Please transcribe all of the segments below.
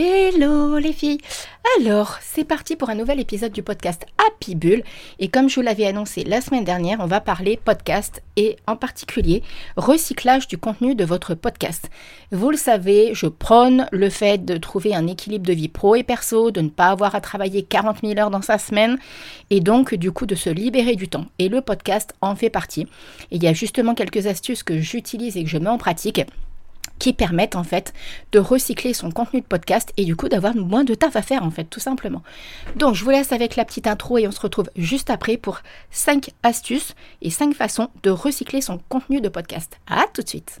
Hello les filles Alors, c'est parti pour un nouvel épisode du podcast Happy Bull. Et comme je vous l'avais annoncé la semaine dernière, on va parler podcast et en particulier recyclage du contenu de votre podcast. Vous le savez, je prône le fait de trouver un équilibre de vie pro et perso, de ne pas avoir à travailler 40 000 heures dans sa semaine et donc du coup de se libérer du temps. Et le podcast en fait partie. Et il y a justement quelques astuces que j'utilise et que je mets en pratique qui permettent en fait de recycler son contenu de podcast et du coup d'avoir moins de taf à faire en fait tout simplement. Donc je vous laisse avec la petite intro et on se retrouve juste après pour 5 astuces et 5 façons de recycler son contenu de podcast. À tout de suite.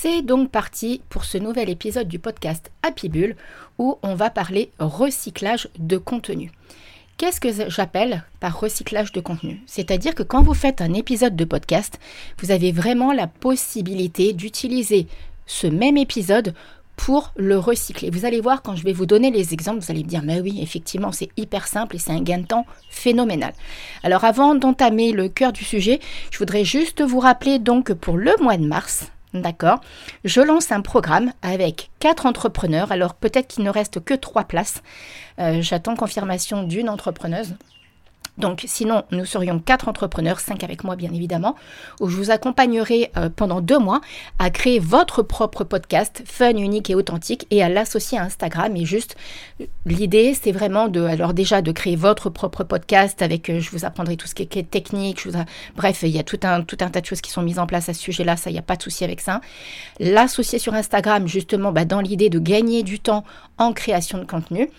C'est donc parti pour ce nouvel épisode du podcast Happy Bull où on va parler recyclage de contenu. Qu'est-ce que j'appelle par recyclage de contenu? C'est-à-dire que quand vous faites un épisode de podcast, vous avez vraiment la possibilité d'utiliser ce même épisode pour le recycler. Vous allez voir quand je vais vous donner les exemples, vous allez me dire mais oui, effectivement, c'est hyper simple et c'est un gain de temps phénoménal. Alors avant d'entamer le cœur du sujet, je voudrais juste vous rappeler donc que pour le mois de mars, D'accord Je lance un programme avec quatre entrepreneurs. Alors peut-être qu'il ne reste que trois places. Euh, j'attends confirmation d'une entrepreneuse. Donc sinon, nous serions quatre entrepreneurs, cinq avec moi bien évidemment, où je vous accompagnerai euh, pendant deux mois à créer votre propre podcast fun, unique et authentique et à l'associer à Instagram. Et juste, l'idée, c'est vraiment de, alors déjà de créer votre propre podcast avec, euh, je vous apprendrai tout ce qui est, technique, je vous bref, il y a tout un, tout un tas de choses qui sont mises en place à ce sujet-là, ça, il n'y a pas de souci avec ça. L'associer sur Instagram, justement, bah, dans l'idée de gagner du temps en création de contenu.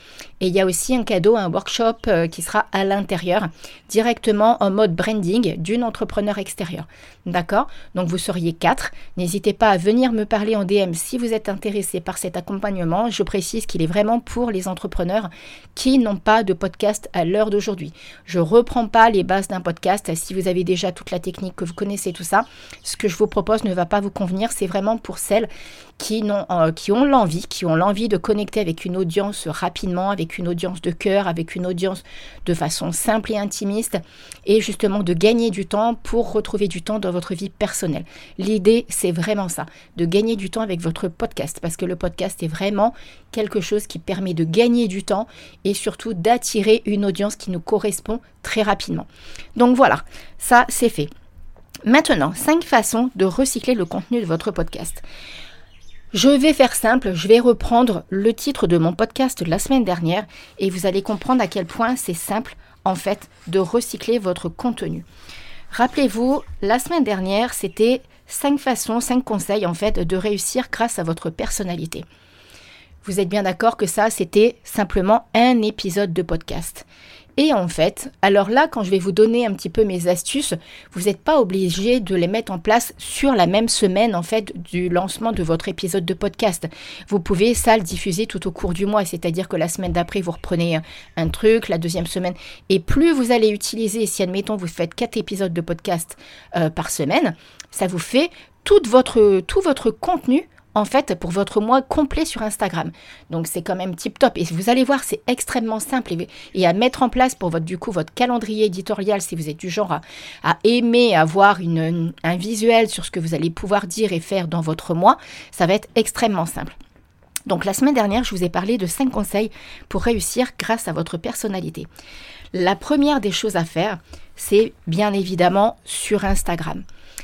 Et il y a aussi un cadeau, un workshop euh, qui sera à l'intérieur directement en mode branding d'une entrepreneur extérieure. D'accord? Donc vous seriez quatre. N'hésitez pas à venir me parler en DM si vous êtes intéressé par cet accompagnement. Je précise qu'il est vraiment pour les entrepreneurs qui n'ont pas de podcast à l'heure d'aujourd'hui. Je reprends pas les bases d'un podcast. Si vous avez déjà toute la technique, que vous connaissez tout ça, ce que je vous propose ne va pas vous convenir. C'est vraiment pour celles qui, ont, euh, qui ont l'envie, qui ont l'envie de connecter avec une audience rapidement, avec une audience de cœur, avec une audience de façon simple et intimiste, et justement de gagner du temps pour retrouver du temps dans votre vie personnelle. L'idée, c'est vraiment ça, de gagner du temps avec votre podcast, parce que le podcast est vraiment quelque chose qui permet de gagner du temps et surtout d'attirer une audience qui nous correspond très rapidement. Donc voilà, ça c'est fait. Maintenant, cinq façons de recycler le contenu de votre podcast. Je vais faire simple, je vais reprendre le titre de mon podcast de la semaine dernière et vous allez comprendre à quel point c'est simple en fait de recycler votre contenu. Rappelez-vous, la semaine dernière, c'était cinq façons, cinq conseils en fait de réussir grâce à votre personnalité. Vous êtes bien d'accord que ça, c'était simplement un épisode de podcast. Et en fait, alors là, quand je vais vous donner un petit peu mes astuces, vous n'êtes pas obligé de les mettre en place sur la même semaine, en fait, du lancement de votre épisode de podcast. Vous pouvez ça le diffuser tout au cours du mois, c'est-à-dire que la semaine d'après, vous reprenez un truc, la deuxième semaine, et plus vous allez utiliser, si admettons, vous faites quatre épisodes de podcast euh, par semaine, ça vous fait tout votre, tout votre contenu en fait pour votre mois complet sur Instagram. Donc c'est quand même tip top. Et vous allez voir, c'est extrêmement simple et, à mettre en place pour votre, du coup, votre calendrier éditorial si vous êtes du genre à, aimer avoir un visuel sur ce que vous allez pouvoir dire et faire dans votre mois. Ça va être extrêmement simple. Donc la semaine dernière, je vous ai parlé de 5 conseils pour réussir grâce à votre personnalité. La première des choses à faire, c'est bien évidemment sur Instagram.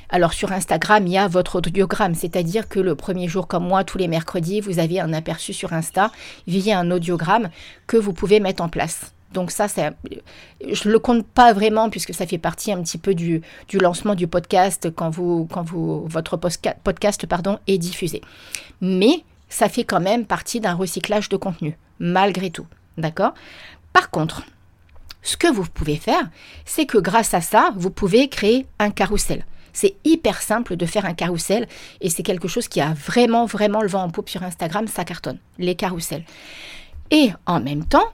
Alors sur Instagram, il y a votre audiogramme, c'est-à-dire que le premier jour comme moi, tous les mercredis, vous avez un aperçu sur Insta via un audiogramme que vous pouvez mettre en place. Donc ça, c'est, je ne le compte pas vraiment puisque ça fait partie un petit peu du, du lancement du podcast quand, vous, quand vous, votre podcast pardon, est diffusé. Mais ça fait quand même partie d'un recyclage de contenu, malgré tout. D'accord? Par contre, ce que vous pouvez faire, c'est que grâce à ça, vous pouvez créer un carrousel. C'est hyper simple de faire un carrousel et c'est quelque chose qui a vraiment, vraiment le vent en poupe sur Instagram, ça cartonne, les carousels. Et en même temps,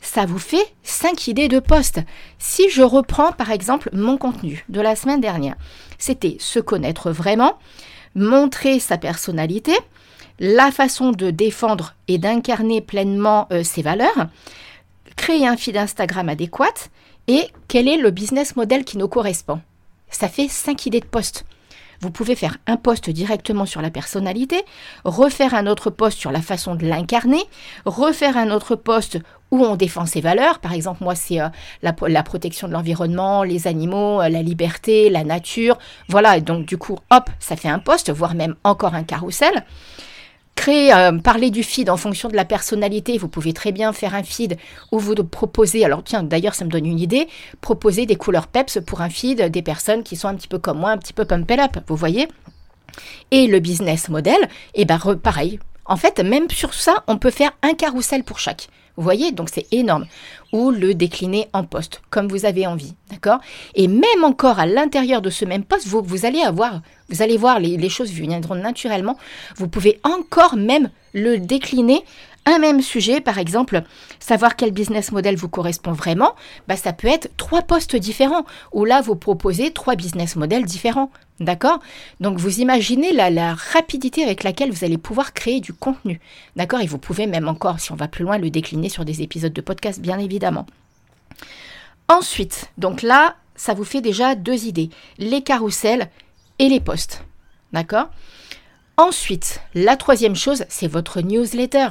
ça vous fait 5 idées de posts. Si je reprends par exemple mon contenu de la semaine dernière, c'était se connaître vraiment, montrer sa personnalité, la façon de défendre et d'incarner pleinement euh, ses valeurs, créer un feed Instagram adéquat et quel est le business model qui nous correspond ça fait 5 idées de poste. Vous pouvez faire un poste directement sur la personnalité, refaire un autre poste sur la façon de l'incarner, refaire un autre poste où on défend ses valeurs. Par exemple, moi, c'est euh, la, protection de l'environnement, les animaux, euh, la liberté, la nature. Voilà, et donc du coup, hop, ça fait un poste, voire même encore un carrousel. Créer, euh, parler du feed en fonction de la personnalité. Vous pouvez très bien faire un feed où vous proposez, alors tiens, d'ailleurs, ça me donne une idée, proposer des couleurs peps pour un feed des personnes qui sont un petit peu comme moi, un petit peu pump up, vous voyez Et le business model, eh ben pareil. En fait, même sur ça, on peut faire un carrousel pour chaque. Vous voyez, donc c'est énorme. Ou le décliner en poste, comme vous avez envie, d'accord? Et même encore à l'intérieur de ce même poste, vous, allez avoir, vous allez voir, les, choses viendront naturellement. Vous pouvez encore même le décliner un même sujet, par exemple, savoir quel business model vous correspond vraiment, bah, ça peut être trois postes différents, où là, vous proposez trois business models différents. D'accord? Donc, vous imaginez la, rapidité avec laquelle vous allez pouvoir créer du contenu. D'accord? Et vous pouvez même encore, si on va plus loin, le décliner sur des épisodes de podcast, bien évidemment. Ensuite, donc là, ça vous fait déjà deux idées, les carousels et les posts. D'accord? Ensuite, la troisième chose, c'est votre newsletter.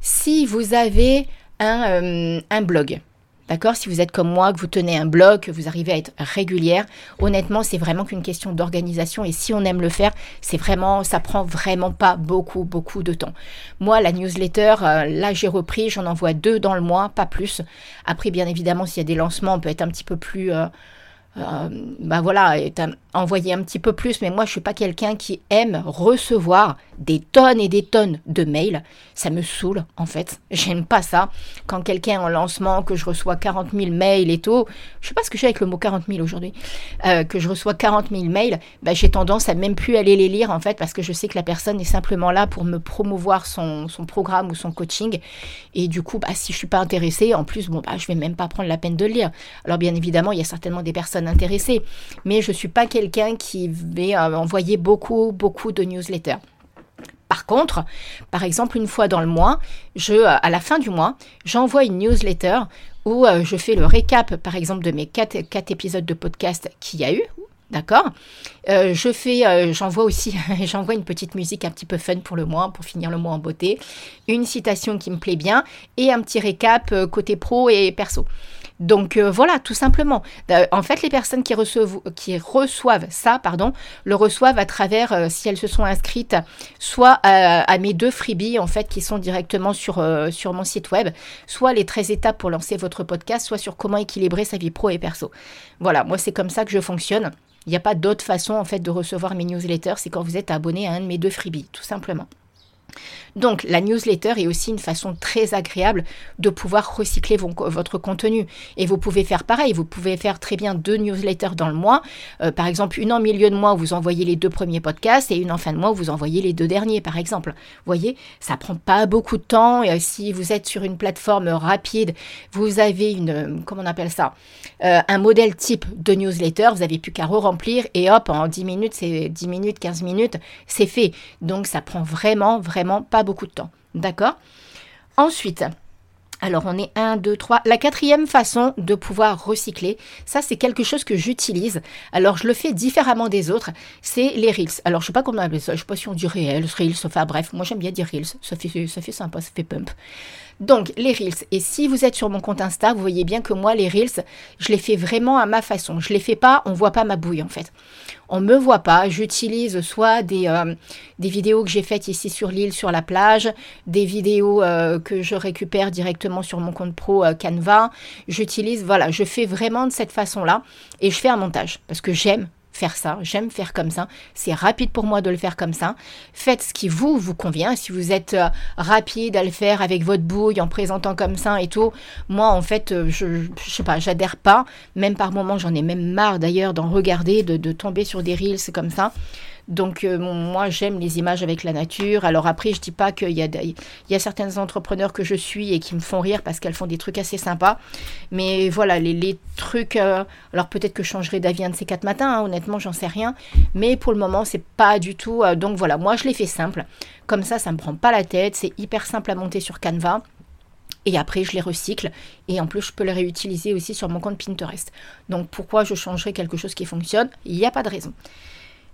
Si vous avez un, euh, un blog, D'accord? Si vous êtes comme moi, que vous tenez un blog, que vous arrivez à être régulière, honnêtement, c'est vraiment qu'une question d'organisation et si on aime le faire, c'est vraiment, ça prend vraiment pas beaucoup, beaucoup de temps. Moi, la newsletter, euh, là, j'ai repris, j'en envoie deux dans le mois, pas plus. Après, bien évidemment, s'il y a des lancements, on peut être un petit peu plus. Euh, euh, bah voilà, envoyer un petit peu plus, mais moi je suis pas quelqu'un qui aime recevoir des tonnes et des tonnes de mails. Ça me saoule en fait. J'aime pas ça. Quand quelqu'un en lancement, que je reçois 40 000 mails et tout, je sais pas ce que j'ai avec le mot 40 000 aujourd'hui, euh, que je reçois 40 000 mails, bah, j'ai tendance à même plus aller les lire en fait parce que je sais que la personne est simplement là pour me promouvoir son, son programme ou son coaching. Et du coup, bah, si je suis pas intéressée, en plus, bon, bah, je vais même pas prendre la peine de le lire. Alors bien évidemment, il y a certainement des personnes intéressées, mais je suis pas quelqu'un qui va euh, envoyer beaucoup, beaucoup de newsletters. Par contre, par exemple, une fois dans le mois, je, euh, à la fin du mois, j'envoie une newsletter où euh, je fais le récap, par exemple, de mes quatre, épisodes de podcast qu'il y a eu. D'accord? Je fais, j'envoie aussi, j'envoie une petite musique un petit peu fun pour le mois, pour finir le mois en beauté, une citation qui me plaît bien et un petit récap côté pro et perso. Donc euh, voilà, tout simplement. Euh, en fait, les personnes qui reçoivent, ça, pardon, le reçoivent à travers, euh, si elles se sont inscrites, soit à mes deux freebies, en fait, qui sont directement sur, sur mon site web, soit les 13 étapes pour lancer votre podcast, soit sur comment équilibrer sa vie pro et perso. Voilà, moi, c'est comme ça que je fonctionne. Il n'y a pas d'autre façon, en fait, de recevoir mes newsletters, c'est quand vous êtes abonné à un de mes deux freebies, tout simplement. Donc la newsletter est aussi une façon très agréable de pouvoir recycler votre contenu. Et vous pouvez faire pareil, vous pouvez faire très bien deux newsletters dans le mois. Euh, par exemple, une en milieu de mois vous envoyez les deux premiers podcasts et une en fin de mois vous envoyez les deux derniers, par exemple. Vous voyez, ça prend pas beaucoup de temps. Et si vous êtes sur une plateforme rapide, vous avez une, comment on appelle ça, euh, un modèle type de newsletter, vous n'avez plus qu'à re-remplir et hop, en 10 minutes, c'est 10 minutes, 15 minutes, c'est fait. Donc ça prend vraiment, vraiment pas beaucoup de temps. D'accord? Ensuite, alors on est 1, 2, 3. La quatrième façon de pouvoir recycler, ça c'est quelque chose que j'utilise. Alors je le fais différemment des autres, c'est les Reels. Alors je sais pas comment on ça, je sais pas si on dit Reels, Reels, enfin bref, moi j'aime bien dire Reels, ça fait, ça fait sympa, ça fait pump. Donc, les Reels. Et si vous êtes sur mon compte Insta, vous voyez bien que moi, les Reels, je les fais vraiment à ma façon. Je les fais pas, on voit pas ma bouille en fait. on me voit pas. J'utilise soit des, euh, des vidéos que j'ai faites ici sur l'île, sur la plage, des vidéos euh, que je récupère directement sur mon compte pro Canva. J'utilise, voilà, je fais vraiment de cette façon-là et je fais un montage parce que j'aime faire ça, j'aime faire comme ça, c'est rapide pour moi de le faire comme ça. Faites ce qui vous vous convient. Si vous êtes euh, rapide à le faire avec votre bouille en présentant comme ça et tout, moi en fait, euh, je, sais pas, j'adhère pas. Même par moments, j'en ai même marre d'ailleurs d'en regarder, de, de tomber sur des reels comme ça. Donc euh, moi j'aime les images avec la nature. Alors après je dis pas qu'il y a, il certains entrepreneurs que je suis et qui me font rire parce qu'elles font des trucs assez sympas. Mais voilà les, trucs. Euh, alors peut-être que je changerai d'avis un de ces quatre matins. Hein, honnêtement j'en sais rien. Mais pour le moment c'est pas du tout. Euh, donc voilà moi je l'ai fait simple. Comme ça ça me prend pas la tête. C'est hyper simple à monter sur Canva. Et après, je les recycle. Et en plus, je peux les réutiliser aussi sur mon compte Pinterest. Donc, pourquoi je changerais quelque chose qui fonctionne? Il n'y a pas de raison.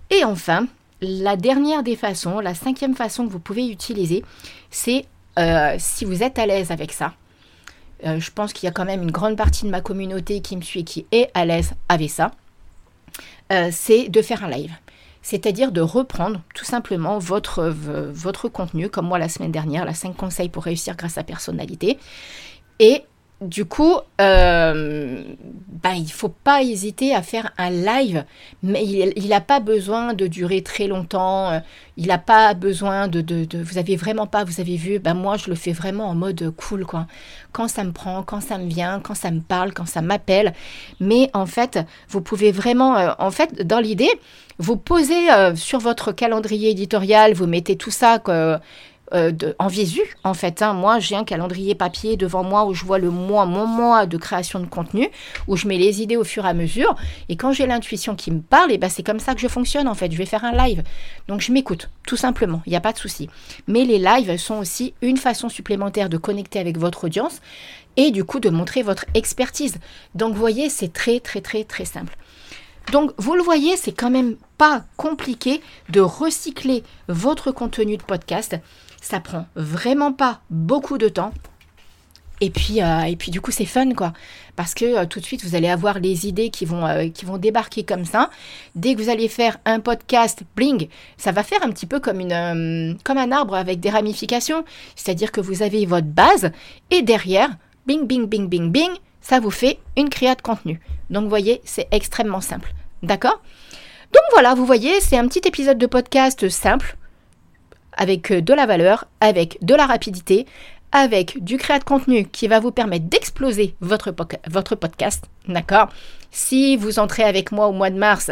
Et enfin, la dernière des façons, la cinquième façon que vous pouvez utiliser, c'est euh, si vous êtes à l'aise avec ça. Euh, je pense qu'il y a quand même une grande partie de ma communauté qui me suit et qui est à l'aise avec ça. Euh, c'est de faire un live. C'est-à-dire de reprendre tout simplement votre, contenu, comme moi la semaine dernière, la 5 conseils pour réussir grâce à personnalité, et du coup, bah, il ne faut pas hésiter à faire un live, mais il n'a pas besoin de durer très longtemps, euh, il n'a pas besoin de, de, Vous avez vraiment pas, vous avez vu, bah, moi je le fais vraiment en mode cool, quoi. Quand ça me prend, quand ça me vient, quand ça me parle, quand ça m'appelle. Mais en fait, vous pouvez vraiment, euh, en fait, dans l'idée, vous posez sur votre calendrier éditorial, vous mettez tout ça, euh, en visu, en fait. Hein. Moi, j'ai un calendrier papier devant moi où je vois le mois, mon mois de création de contenu, où je mets les idées au fur et à mesure. Et quand j'ai l'intuition qui me parle, et eh ben c'est comme ça que je fonctionne, en fait. Je vais faire un live. Donc, je m'écoute, tout simplement. Il n'y a pas de souci. Mais les lives sont aussi une façon supplémentaire de connecter avec votre audience et du coup de montrer votre expertise. Donc, vous voyez, c'est très, très, très, très simple. Donc, vous le voyez, c'est quand même pas compliqué de recycler votre contenu de podcast ça prend vraiment pas beaucoup de temps. Et puis, euh, et puis du coup, c'est fun, quoi. Parce que euh, tout de suite, vous allez avoir les idées qui vont, euh, qui vont débarquer comme ça. Dès que vous allez faire un podcast, bling, ça va faire un petit peu comme, comme un arbre avec des ramifications. C'est-à-dire que vous avez votre base et derrière, bing, bing, bing, bing, bing, ça vous fait une créa de contenu. Donc, vous voyez, c'est extrêmement simple. D'accord? Donc voilà, vous voyez, c'est un petit épisode de podcast simple avec euh, de la valeur, avec de la rapidité, avec du créa de contenu qui va vous permettre d'exploser votre, votre podcast. D'accord? Si vous entrez avec moi au mois de mars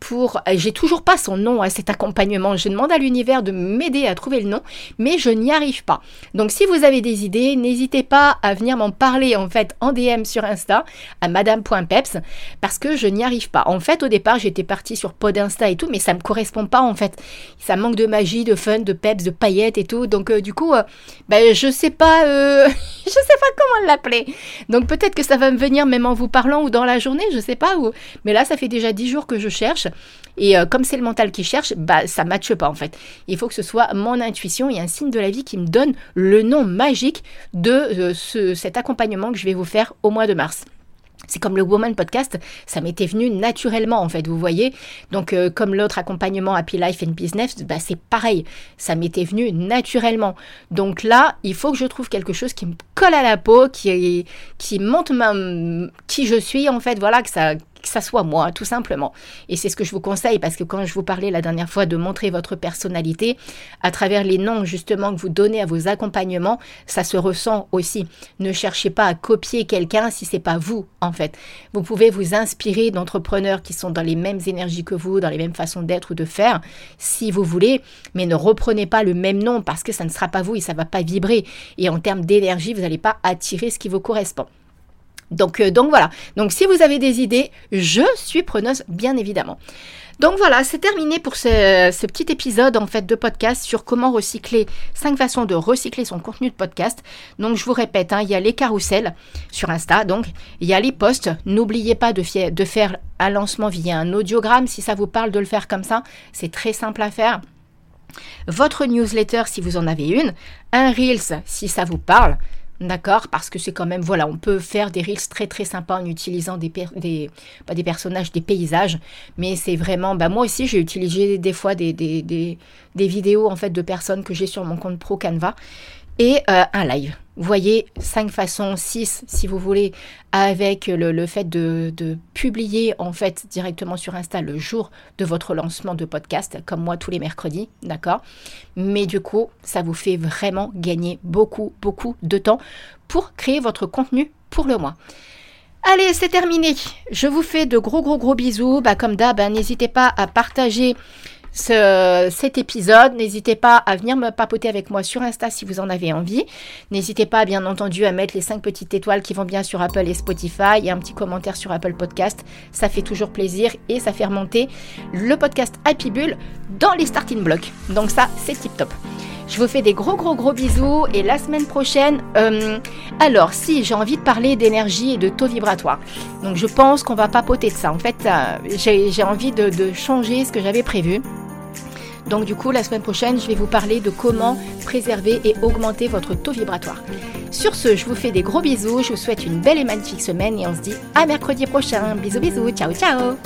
pour... J'ai toujours pas son nom à cet accompagnement. Je demande à l'univers de m'aider à trouver le nom, mais je n'y arrive pas. Donc si vous avez des idées, n'hésitez pas à venir m'en parler en fait en DM sur Insta à madame.peps parce que je n'y arrive pas. En fait, au départ, j'étais partie sur Pod Insta et tout, mais ça me correspond pas en fait. Ça manque de magie, de fun, de peps, de paillettes et tout. Donc euh, du coup, euh, ben, je sais pas, euh, je sais pas comment l'appeler. Donc peut-être que ça va me venir même en vous parlant ou dans la journée, je sais pas. Mais là, ça fait déjà dix jours que je cherche. Et euh, comme c'est le mental qui cherche, bah ça matche pas en fait. Il faut que ce soit mon intuition et un signe de la vie qui me donne le nom magique de euh, ce, cet accompagnement que je vais vous faire au mois de mars. C'est comme le Woman Podcast, ça m'était venu naturellement en fait, vous voyez. Donc euh, comme l'autre accompagnement Happy Life and Business, bah, c'est pareil, ça m'était venu naturellement. Donc là, il faut que je trouve quelque chose qui me colle à la peau, qui, qui montre ma, qui je suis en fait, voilà, que ça que ça soit moi, tout simplement. Et c'est ce que je vous conseille, parce que quand je vous parlais la dernière fois de montrer votre personnalité, à travers les noms justement que vous donnez à vos accompagnements, ça se ressent aussi. Ne cherchez pas à copier quelqu'un si c'est pas vous, en fait. Vous pouvez vous inspirer d'entrepreneurs qui sont dans les mêmes énergies que vous, dans les mêmes façons d'être ou de faire, si vous voulez, mais ne reprenez pas le même nom parce que ça ne sera pas vous et ça va pas vibrer. Et en termes d'énergie, vous n'allez pas attirer ce qui vous correspond. Donc, euh, donc voilà. Donc si vous avez des idées, je suis preneuse, bien évidemment. Donc voilà, c'est terminé pour ce, petit épisode en fait de podcast sur comment recycler, cinq façons de recycler son contenu de podcast. Donc je vous répète, hein, il y a les carousels sur Insta, donc il y a les posts. N'oubliez pas de faire un lancement via un audiogramme si ça vous parle de le faire comme ça. C'est très simple à faire. Votre newsletter si vous en avez une, un Reels si ça vous parle. D'accord? Parce que c'est quand même, voilà, on peut faire des reels très très sympas en utilisant des, des, pas des personnages, des paysages. Mais c'est vraiment, bah moi aussi j'ai utilisé des fois des, des, vidéos en fait de personnes que j'ai sur mon compte pro Canva et euh, un live. Vous voyez, 5 façons, 6 si vous voulez, avec le, fait de, publier en fait directement sur Insta le jour de votre lancement de podcast, comme moi tous les mercredis, d'accord? Mais du coup, ça vous fait vraiment gagner beaucoup, beaucoup de temps pour créer votre contenu pour le mois. Allez, c'est terminé. Je vous fais de gros, gros, gros bisous. Bah, comme d'hab, hein, n'hésitez pas à partager cet épisode. N'hésitez pas à venir me papoter avec moi sur Insta si vous en avez envie. N'hésitez pas, bien entendu, à mettre les 5 petites étoiles qui vont bien sur Apple et Spotify et un petit commentaire sur Apple Podcast. Ça fait toujours plaisir et ça fait remonter le podcast Happy Bull dans les starting blocks. Donc ça, c'est tip top. Je vous fais des gros gros gros bisous et la semaine prochaine, euh, alors si j'ai envie de parler d'énergie et de taux vibratoire. Donc je pense qu'on va papoter de ça. En fait, euh, j'ai envie de, de changer ce que j'avais prévu. Donc du coup, la semaine prochaine, je vais vous parler de comment préserver et augmenter votre taux vibratoire. Sur ce, je vous fais des gros bisous, je vous souhaite une belle et magnifique semaine et on se dit à mercredi prochain. Bisous bisous, ciao ciao